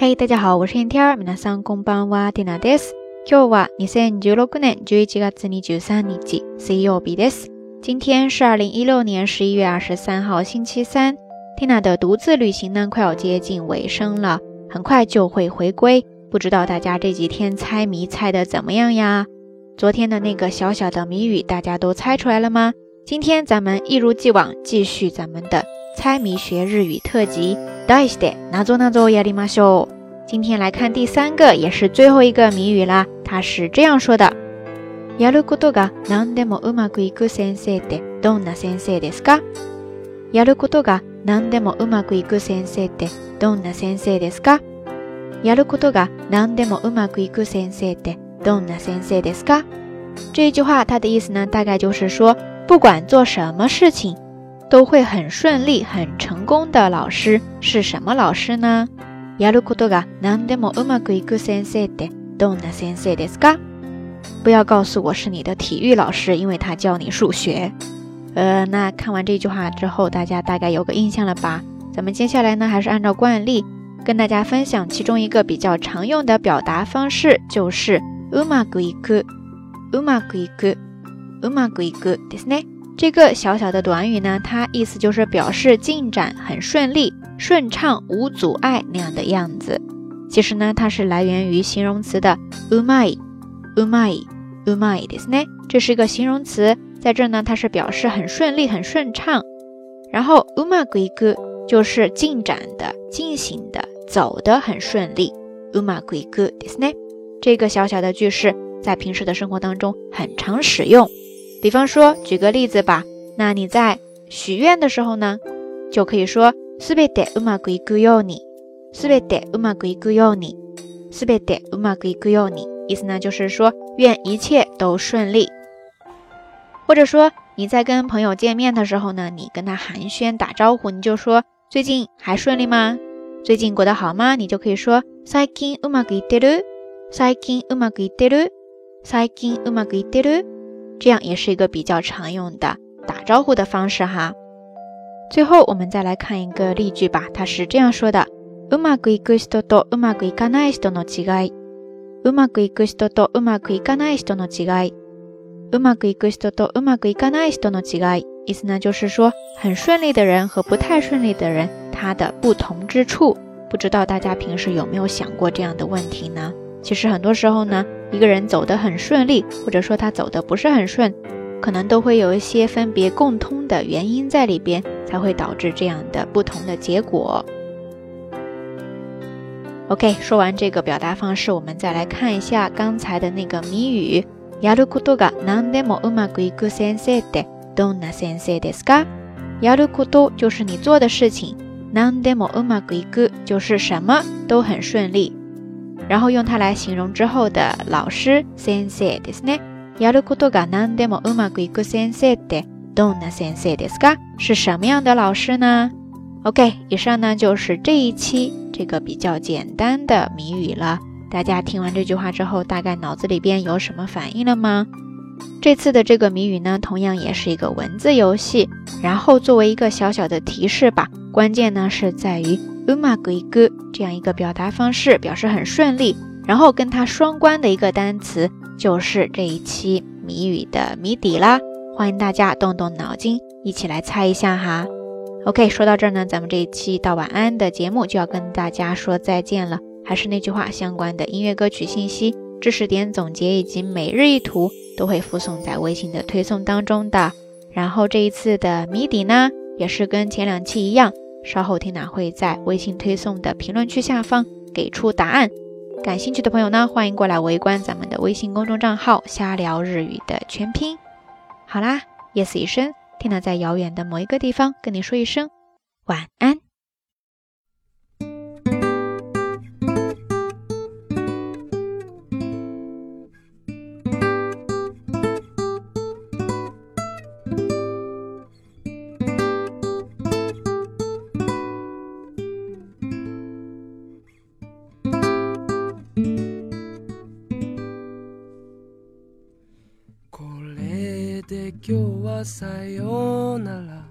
嘿，大家好，我是天天。皆さんこんばんは、ティナです。今日は二千十六年十一月二十三日、水曜日です。今天是二零一六年十一月二十三号，星期三。Tina 的独自旅行呢，快要接近尾声了，很快就会回归。不知道大家这几天猜谜猜的怎么样呀？昨天的那个小小的谜语，大家都猜出来了吗？今天咱们一如既往，继续咱们的 猜谜学日语特辑。大して、なぞなぞやりましょう。今天来看第三个，也是最后一个谜语啦。它是这样说的：やることが何でもうまくいく先生ってどんな先生ですか？やることが何でもうまくいく先生ってどんな先生ですか？やることが何でもうまくいく先生ってどんな先生ですか？这一句话，它的意思呢，大概就是说，不管做什么事情。 都会很顺利、很成功的老师是什么老师呢？やることが何でもうまくいく先生ってどんな先生ですか？不要告诉我是你的体育老师，因为他教你数学。呃，那看完这句话之后，大家大概有个印象了吧？咱们接下来呢，还是按照惯例跟大家分享其中一个比较常用的表达方式，就是うまくいく、うまくいく、うまくいくですね。 这个小小的短语呢，它意思就是表示进展很顺利、顺畅、无阻碍那样的样子。其实呢，它是来源于形容词的 umai umai umai ですね。这是一个形容词，在这呢，它是表示很顺利、很顺畅。然后 umaguigu 就是进展的、进行的、走的很顺利。umaguigu ですね。这个小小的句式在平时的生活当中很常使用。 比方说，举个例子吧。那你在许愿的时候呢，就可以说すべてうまくいくように，すべてうまくいくように，すべてうまくいくように。意思呢就是说，愿一切都顺利。或者说你在跟朋友见面的时候呢，你跟他寒暄打招呼，你就说最近还顺利吗？最近过得好吗？你就可以说最近うまくいってる，最近うまくいってる，最近うまくいってる。 这样也是一个比较常用的打招呼的方式哈。最后我们再来看一个例句吧，它是这样说的：うまくいく人とうまくいかない人の違い。うまくいく人とうまくいかない人の違い。うまくいく人とうまくいかない人の違い。意思呢就是说，很顺利的人和不太顺利的人，他的不同之处。不知道大家平时有没有想过这样的问题呢？其实很多时候呢。 一个人走得很顺利，或者说他走的不是很顺，可能都会有一些分别共通的原因在里边，才会导致这样的不同的结果。OK，说完这个表达方式，我们再来看一下刚才的那个谜语。やることが何でもうまくいく先生ってどんな先生ですか？やること就是你做的事情，何でもうまくいく就是什么都很顺利。 然后用它来形容之后的老师先生ですね。やることが何でもうまくいく先生ってどんな先生ですか？是什么样的老师呢？OK，以上呢就是这一期这个比较简单的谜语了。大家听完这句话之后，大概脑子里边有什么反应了吗？这次的这个谜语呢，同样也是一个文字游戏。然后作为一个小小的提示吧，关键呢是在于。 うまくいく这样一个表达方式，表示很顺利。然后跟它双关的一个单词，就是这一期谜语的谜底啦。欢迎大家动动脑筋，一起来猜一下哈。OK，说到这儿呢，咱们这一期到晚安的节目就要跟大家说再见了。还是那句话，相关的音乐歌曲信息、知识点总结以及每日一图都会附送在微信的推送当中的。然后这一次的谜底呢，也是跟前两期一样。 稍后听娜会在微信推送的评论区下方给出答案。感兴趣的朋友呢，欢迎过来围观咱们的微信公众账号“瞎聊日语”的全拼。好啦，夜色已深，听娜在遥远的某一个地方跟你说一声晚安。今日はさようなら。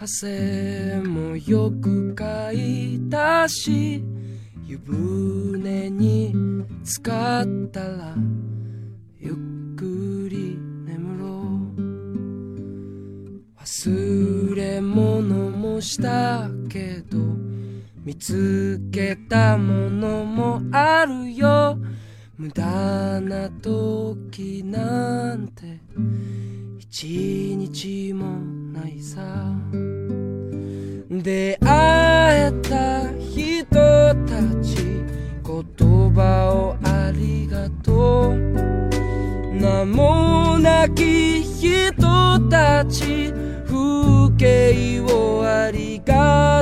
汗もよくかいたし。湯船に浸かったら。ゆっくり眠ろう。忘れ物もしたけど。見つけたものも無駄な時なんて一日もないさ。出会えた人たち言葉をありがとう。名もなき人たち風景をありが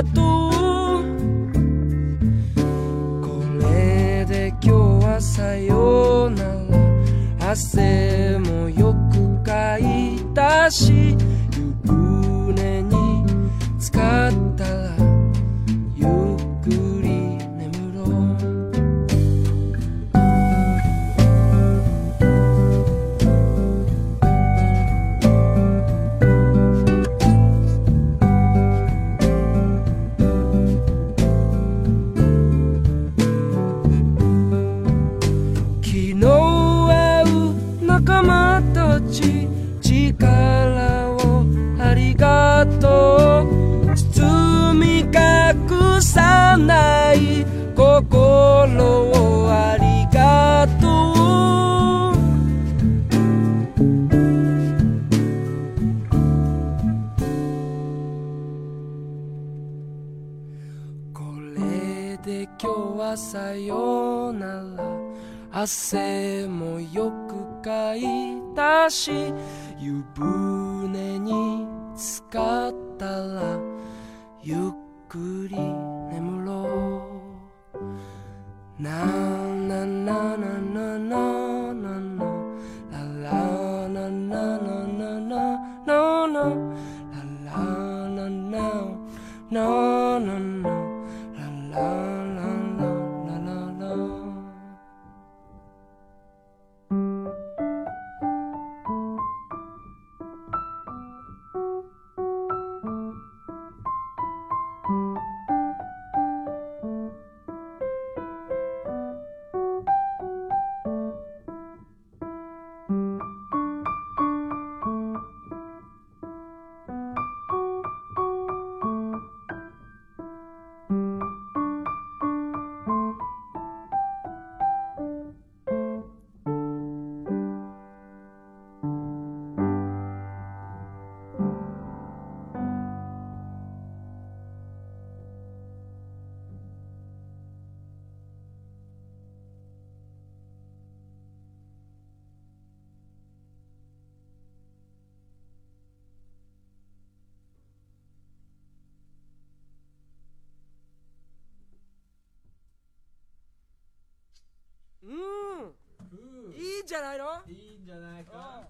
とう。さよなら。汗もよくかいたしち力をありがとう包み隠さない心をありがとう。これで今日はさようなら汗もよくかいたし湯船に浸かったらゆっくり眠ろうなじゃないの？いいんじゃないか